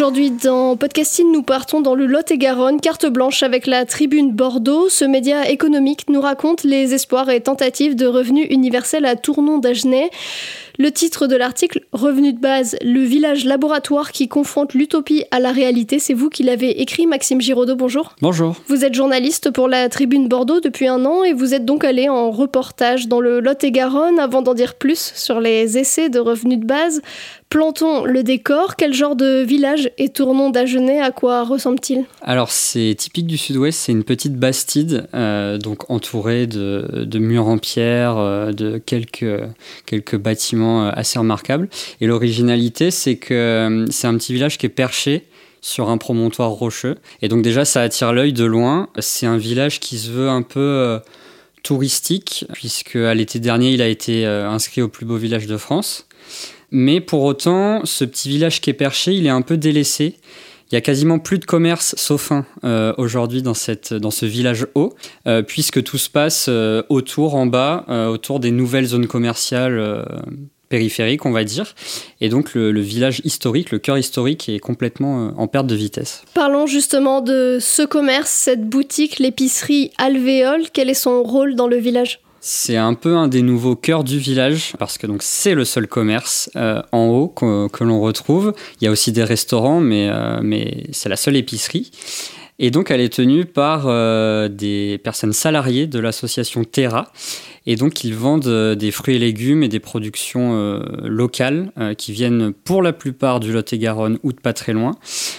Aujourd'hui dans Podcasting, nous partons dans le Lot-et-Garonne, carte blanche avec la Tribune Bordeaux. Ce média économique nous raconte les espoirs et tentatives de revenus universels à Tournon d'Agenais. Le titre de l'article, Revenu de base, le village laboratoire qui confronte l'utopie à la réalité, c'est vous qui l'avez écrit, Maxime Giraudot, bonjour. Bonjour. Vous êtes journaliste pour la Tribune Bordeaux depuis un an et vous êtes donc allé en reportage dans le Lot-et-Garonne avant d'en dire plus sur les essais de revenus de base. Plantons le décor. Quel genre de village est Tournon d'Agenais À quoi ressemble-t-il? Alors, c'est typique du sud-ouest. C'est une petite bastide, euh, donc entourée de, murs en pierre, euh, de quelques, bâtiments euh, assez remarquables. Et l'originalité, c'est que c'est un petit village qui est perché sur un promontoire rocheux. Et donc, déjà, ça attire l'œil de loin. C'est un village qui se veut un peu touristique, puisque à l'été dernier, il a été inscrit au plus beau village de France. Mais pour autant, ce petit village qui est perché, il est un peu délaissé. Il y a quasiment plus de commerce, sauf un, euh, aujourd'hui dans, dans ce village haut, euh, puisque tout se passe euh, autour, en bas, autour des nouvelles zones commerciales périphériques, on va dire. Et donc le, le, village historique, le cœur historique est complètement en perte de vitesse. Parlons justement de ce commerce, cette boutique, l'épicerie Alvéole. Quel est son rôle dans le village? C'est un peu un des nouveaux cœurs du village parce que c'est le seul commerce euh, en haut que, l'on retrouve. Il y a aussi des restaurants, mais, euh, mais c'est la seule épicerie. Et donc elle est tenue par euh, des personnes salariées de l'association Terra. Et donc ils vendent euh, des fruits et légumes et des productions euh, locales euh, qui viennent pour la plupart du Lot-et-Garonne ou de pas très loin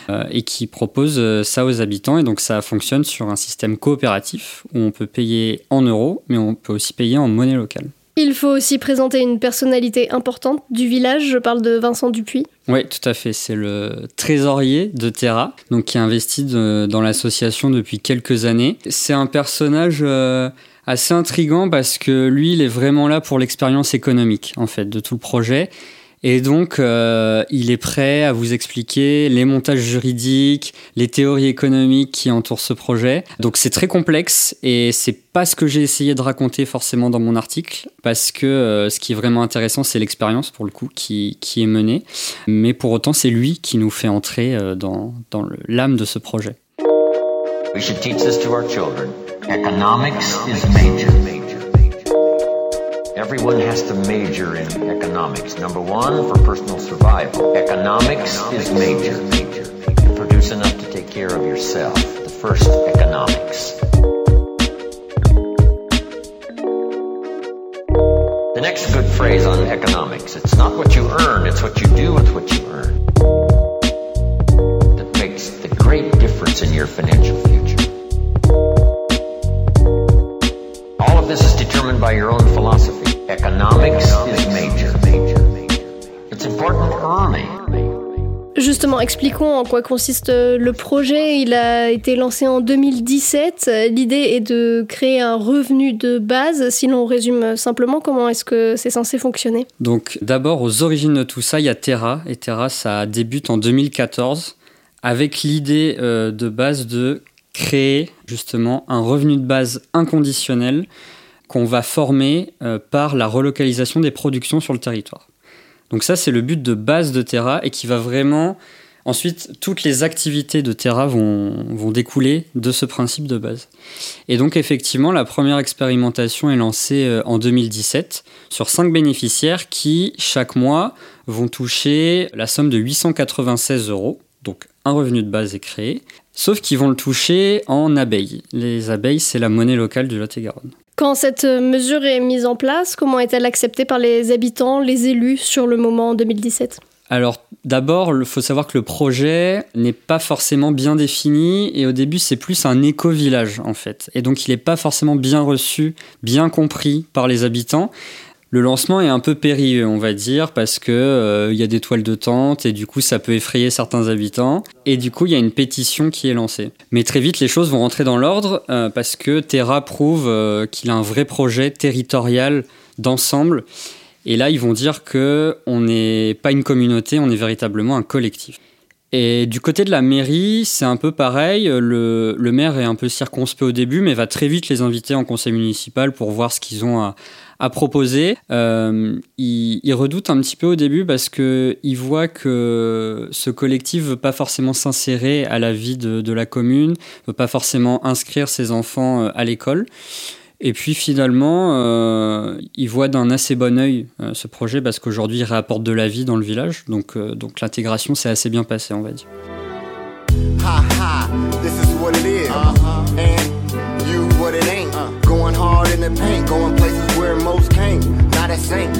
euh, et qui proposent ça aux habitants. Et donc ça fonctionne sur un système coopératif où on peut payer en euros, mais on peut aussi payer en monnaie locale. Il faut aussi présenter une personnalité importante du village, je parle de Vincent Dupuis. Oui, tout à fait. C'est le trésorier de Terra, donc qui investit de, dans l'association depuis quelques années. C'est un personnage euh, assez intrigant parce que lui, il est vraiment là pour l'expérience économique, en fait, de tout le projet. Et donc, euh, il est prêt à vous expliquer les montages juridiques, les théories économiques qui entourent ce projet. Donc, c'est très complexe et c'est pas ce que j'ai essayé de raconter forcément dans mon article, parce que euh, ce qui est vraiment intéressant, c'est l'expérience pour le coup qui, qui, est menée. Mais pour autant, c'est lui qui nous fait entrer euh, dans, dans l'âme de ce projet. We should teach this to our children. Economics is major. Everyone has to major in economics. Number one, for personal survival. Economics is major. You produce enough to take care of yourself. The first economics. The next good phrase on economics, it's not what you earn, it's what you do with what you earn. That makes the great difference in your financial future. This is determined by your own philosophy. Economics is major. It's important early. Justement, expliquons en quoi consiste le projet. Il a été lancé en 2017. L'idée est de créer un revenu de base. Si l'on résume simplement, comment est-ce que c'est censé fonctionner? Donc, d'abord, aux origines de tout ça, il y a Terra. Et Terra, ça débute en 2014 avec l'idée euh, de base de créer justement un revenu de base inconditionnel qu'on va former euh, par la relocalisation des productions sur le territoire. Donc ça, c'est le but de base de Terra et qui va vraiment... Ensuite, toutes les activités de Terra vont, découler de ce principe de base. Et donc, effectivement, la première expérimentation est lancée euh, en 2017 sur cinq bénéficiaires qui, chaque mois, vont toucher la somme de 896 euros, donc un revenu de base est créé, sauf qu'ils vont le toucher en abeilles. Les abeilles, c'est la monnaie locale du Lot-et-Garonne. Quand cette mesure est mise en place, comment est-elle acceptée par les habitants, les élus sur le moment en 2017 alors d'abord, il faut savoir que le projet n'est pas forcément bien défini et au début c'est plus un éco-village en fait. Et donc il n'est pas forcément bien reçu, bien compris par les habitants. Le lancement est un peu périlleux, on va dire, parce que euh, il y a des toiles de tente et du coup ça peut effrayer certains habitants. Et du coup il y a une pétition qui est lancée. Mais très vite les choses vont rentrer dans l'ordre euh, parce que Terra prouve euh, qu'il a un vrai projet territorial d'ensemble et là, ils vont dire que on n'est pas une communauté, on est véritablement un collectif. Et du côté de la mairie, c'est un peu pareil. Le, maire est un peu circonspect au début, mais va très vite les inviter en conseil municipal pour voir ce qu'ils ont à, proposer. Euh, il, redoute un petit peu au début parce qu'il voit que ce collectif veut pas forcément s'insérer à la vie de, la commune, veut pas forcément inscrire ses enfants euh, à l'école. Et puis finalement, euh, il voit d'un assez bon euh, ce projet parce qu'aujourd'hui, il réapporte de la vie dans le village. Donc, donc l'intégration s'est assez bien passée, on va dire. Where most came. Not a saint,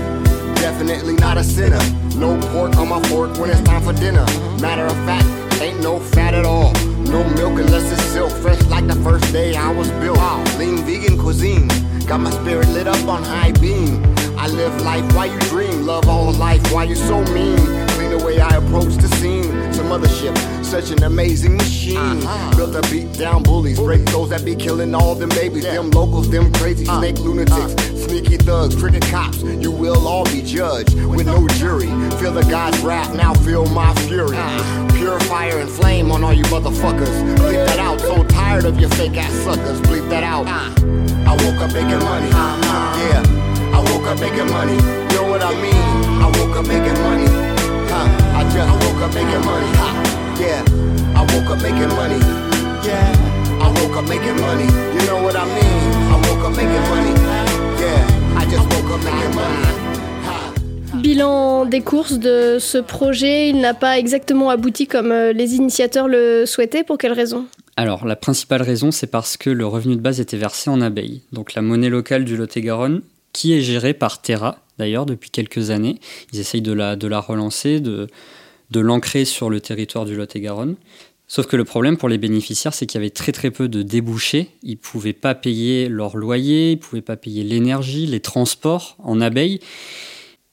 definitely not a sinner. No pork on my fork when it's time for dinner. Matter of fact, ain't no fat at all. No milk unless it's silk, fresh like the first day I was built. Wow. Lean vegan cuisine, got my spirit lit up on high beam. I live life while you dream, love all life why you're so mean. Clean the way I approach the scene, some mothership, such an amazing machine. Uh-huh. Built to beat down bullies, break those that be killing all them babies. Yeah. Them locals, them crazy uh. snake lunatics, uh. sneaky thugs, crooked cops. You will all be judged with no jury. Feel the God's wrath, now feel my fury. Uh. Pure fire and flame on all you motherfuckers. Bleep that out, so tired of your fake ass suckers. Bleep that out. I woke up making money. Yeah, I woke up making money. You know what I mean? I woke up making money. Huh. I just woke up making money. Yeah, I woke up making money. Yeah, I woke up making money. You know what I mean? I woke up making money. Yeah, I just woke up making money. Bilan des courses de ce projet, il n'a pas exactement abouti comme euh, les initiateurs le souhaitaient. Pour quelle raison? Alors, la principale raison, c'est parce que le revenu de base était versé en abeilles, donc la monnaie locale du Lot-et-Garonne, qui est gérée par Terra, d'ailleurs, depuis quelques années. Ils essayent de la, de la relancer, de, de l'ancrer sur le territoire du Lot-et-Garonne. Sauf que le problème pour les bénéficiaires, c'est qu'il y avait très très peu de débouchés. Ils ne pouvaient pas payer leur loyer, ils ne pouvaient pas payer l'énergie, les transports en abeilles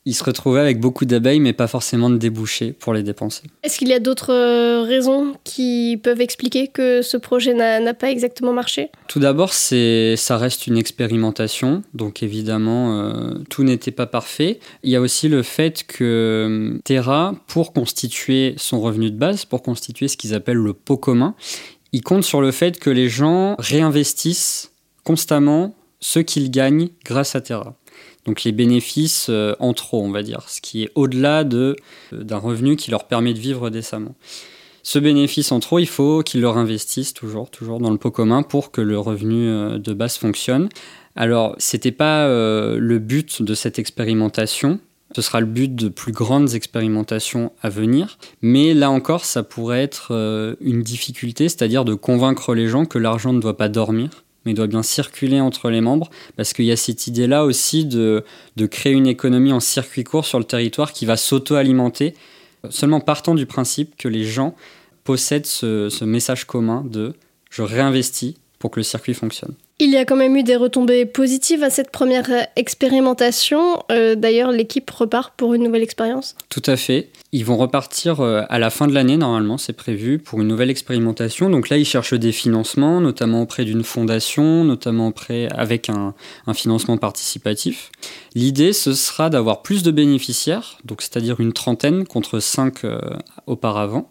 ils se retrouvaient avec beaucoup d'abeilles, mais pas forcément de débouchés pour les dépenser. Est-ce qu'il y a d'autres euh, raisons qui peuvent expliquer que ce projet n'a pas exactement marché? Tout d'abord, ça reste une expérimentation, donc évidemment, euh, tout n'était pas parfait. Il y a aussi le fait que euh, Terra, pour constituer son revenu de base, pour constituer ce qu'ils appellent le pot commun, il compte sur le fait que les gens réinvestissent constamment ce qu'ils gagnent grâce à Terra donc les bénéfices euh, en trop, on va dire, ce qui est au-delà de, euh, d'un revenu qui leur permet de vivre décemment. Ce bénéfice en trop, il faut qu'ils le investissent toujours, toujours dans le pot commun pour que le revenu euh, de base fonctionne. Alors, c'était pas le but de cette expérimentation. Ce sera le but de plus grandes expérimentations à venir. Mais là encore, ça pourrait être une difficulté, c'est-à-dire de convaincre les gens que l'argent ne doit pas dormir mais il doit bien circuler entre les membres, parce qu'il y a cette idée-là aussi de, créer une économie en circuit court sur le territoire qui va s'auto-alimenter, seulement partant du principe que les gens possèdent ce, ce message commun de je réinvestis pour que le circuit fonctionne. Il y a quand même eu des retombées positives à cette première expérimentation. Euh, d'ailleurs, l'équipe repart pour une nouvelle expérience. Tout à fait. Ils vont repartir euh, à la fin de l'année, normalement, c'est prévu, pour une nouvelle expérimentation. Donc là, ils cherchent des financements, notamment auprès d'une fondation, notamment auprès, avec un, financement participatif. L'idée, ce sera d'avoir plus de bénéficiaires, c'est-à-dire une trentaine contre cinq euh, auparavant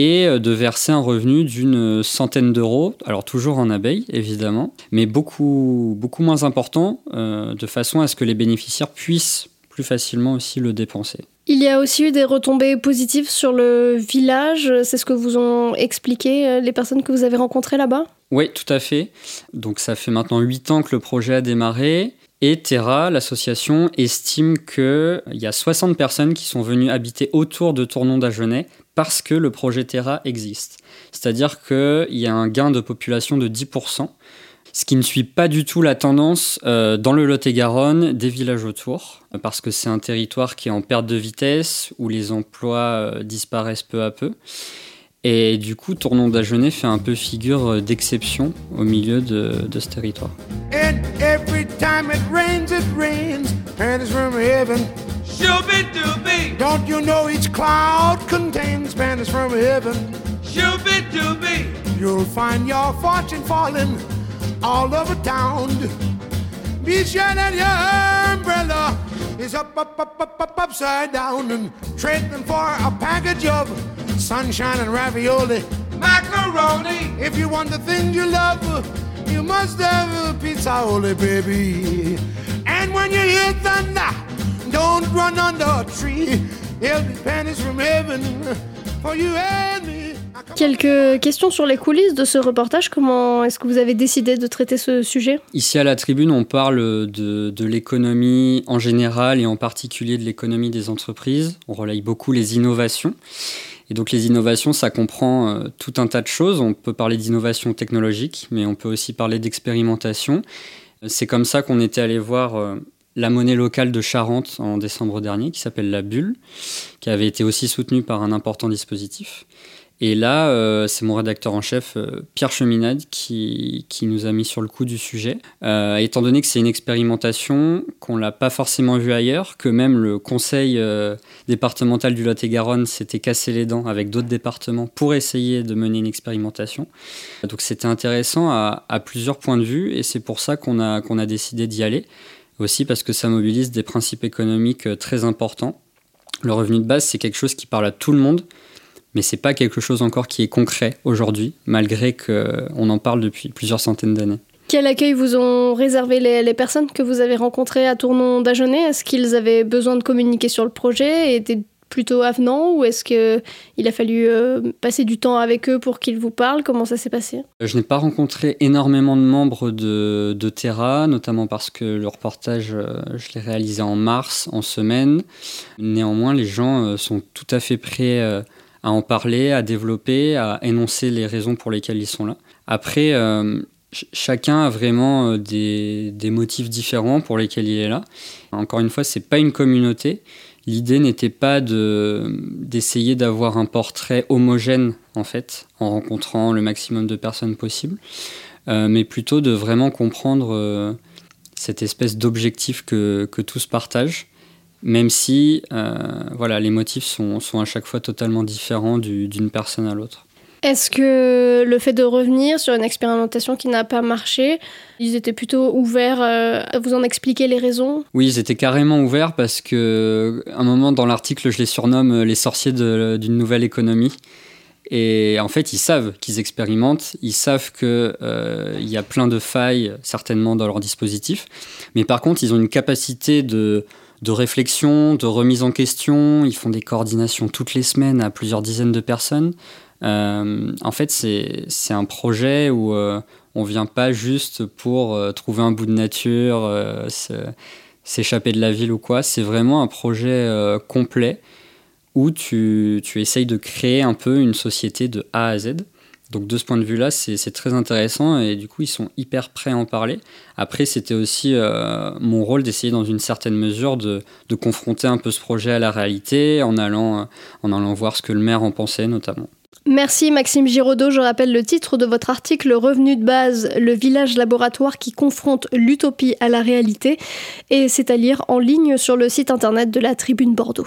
et euh, de verser un revenu d'une centaine d'euros, alors toujours en abeilles évidemment, mais beaucoup, beaucoup moins important, euh, de façon à ce que les bénéficiaires puissent plus facilement aussi le dépenser. Il y a aussi eu des retombées positives sur le village, c'est ce que vous ont expliqué euh, les personnes que vous avez rencontrées là-bas? Oui, tout à fait. Donc ça fait maintenant 8 ans que le projet a démarré. Et Terra, l'association, estime qu'il y a 60 personnes qui sont venues habiter autour de Tournon d'Agenais parce que le projet Terra existe. C'est-à-dire qu'il y a un gain de population de 10%, ce qui ne suit pas du tout la tendance euh, dans le Lot-et-Garonne des villages autour, parce que c'est un territoire qui est en perte de vitesse, où les emplois euh, disparaissent peu à peu. Et du coup, Tournon d'Agenais fait un peu figure euh, d'exception au milieu de, de ce territoire. And every time it rains, it rains. And it's from heaven. Shooby dooby. Don't you know each cloud contains banners from heaven? Shooby dooby. You'll find your fortune falling all over town. Be sure that your umbrella is up, up, up, up, up, upside down and trade them for a package of sunshine and ravioli. Macaroni. If you want the things you love, you must have a pizza, holy baby. And when you hear thunder, don't run under a tree. From heaven for you and me. Quelques questions sur les coulisses de ce reportage. Comment est-ce que vous avez décidé de traiter ce sujet? Ici à la tribune, on parle de, de l'économie en général et en particulier de l'économie des entreprises. On relaye beaucoup les innovations. Et donc les innovations, ça comprend euh, tout un tas de choses. On peut parler d'innovation technologique, mais on peut aussi parler d'expérimentation. C'est comme ça qu'on était allé voir euh, la monnaie locale de Charente en décembre dernier, qui s'appelle la Bulle, qui avait été aussi soutenue par un important dispositif. Et là, euh, c'est mon rédacteur en chef, euh, Pierre Cheminade, qui, qui, nous a mis sur le coup du sujet. Euh, étant donné que c'est une expérimentation, qu'on l'a pas forcément vue ailleurs, que même le conseil départemental du Lot-et-Garonne s'était cassé les dents avec d'autres départements pour essayer de mener une expérimentation. Donc c'était intéressant à, à, plusieurs points de vue, et c'est pour ça qu'on a, qu'on a décidé d'y aller. Aussi parce que ça mobilise des principes économiques euh, très importants. Le revenu de base, c'est quelque chose qui parle à tout le monde mais c'est pas quelque chose encore qui est concret aujourd'hui, malgré qu'on en parle depuis plusieurs centaines d'années. Quel accueil vous ont réservé les, personnes que vous avez rencontrées à Tournon d'Agenais Est-ce qu'ils avaient besoin de communiquer sur le projet et plutôt avenants ou est-ce qu'il a fallu euh, passer du temps avec eux pour qu'ils vous parlent? Comment ça s'est passé? Je n'ai pas rencontré énormément de membres de, Terra, notamment parce que le reportage, euh, je l'ai réalisé en mars, en semaine. Néanmoins, les gens euh, sont tout à fait prêts à en parler, à développer, à énoncer les raisons pour lesquelles ils sont là. Après, euh, chacun a vraiment euh, des, des, motifs différents pour lesquels il est là. Encore une fois, c'est pas une communauté. L'idée n'était pas d'essayer d'avoir un portrait homogène en fait, en rencontrant le maximum de personnes possible, euh, mais plutôt de vraiment comprendre euh, cette espèce d'objectif que, tous partagent même si euh, voilà, les motifs sont, à chaque fois totalement différents d'une personne à l'autre. Est-ce que le fait de revenir sur une expérimentation qui n'a pas marché, ils étaient plutôt ouverts euh, à vous en expliquer les raisons? Oui, ils étaient carrément ouverts parce que un moment dans l'article, je les surnomme les sorciers d'une nouvelle économie. Et en fait, ils savent qu'ils expérimentent, ils savent qu'il euh, y a plein de failles certainement dans leur dispositif, mais par contre, ils ont une capacité de de réflexion, de remise en question. Ils font des coordinations toutes les semaines à plusieurs dizaines de personnes. Euh, en fait, c'est un projet où euh, on vient pas juste pour euh, trouver un bout de nature, s'échapper de la ville ou quoi. C'est vraiment un projet complet où tu, essayes de créer un peu une société de A à Z. Donc de ce point de vue-là, c'est très intéressant et du coup, ils sont hyper prêts à en parler. Après, c'était aussi mon rôle d'essayer dans une certaine mesure de, confronter un peu ce projet à la réalité en allant voir ce que le maire en pensait notamment. Merci Maxime Giraudot. Je rappelle le titre de votre article Revenu de base, le village laboratoire qui confronte l'utopie à la réalité. Et c'est à lire en ligne sur le site internet de la Tribune Bordeaux.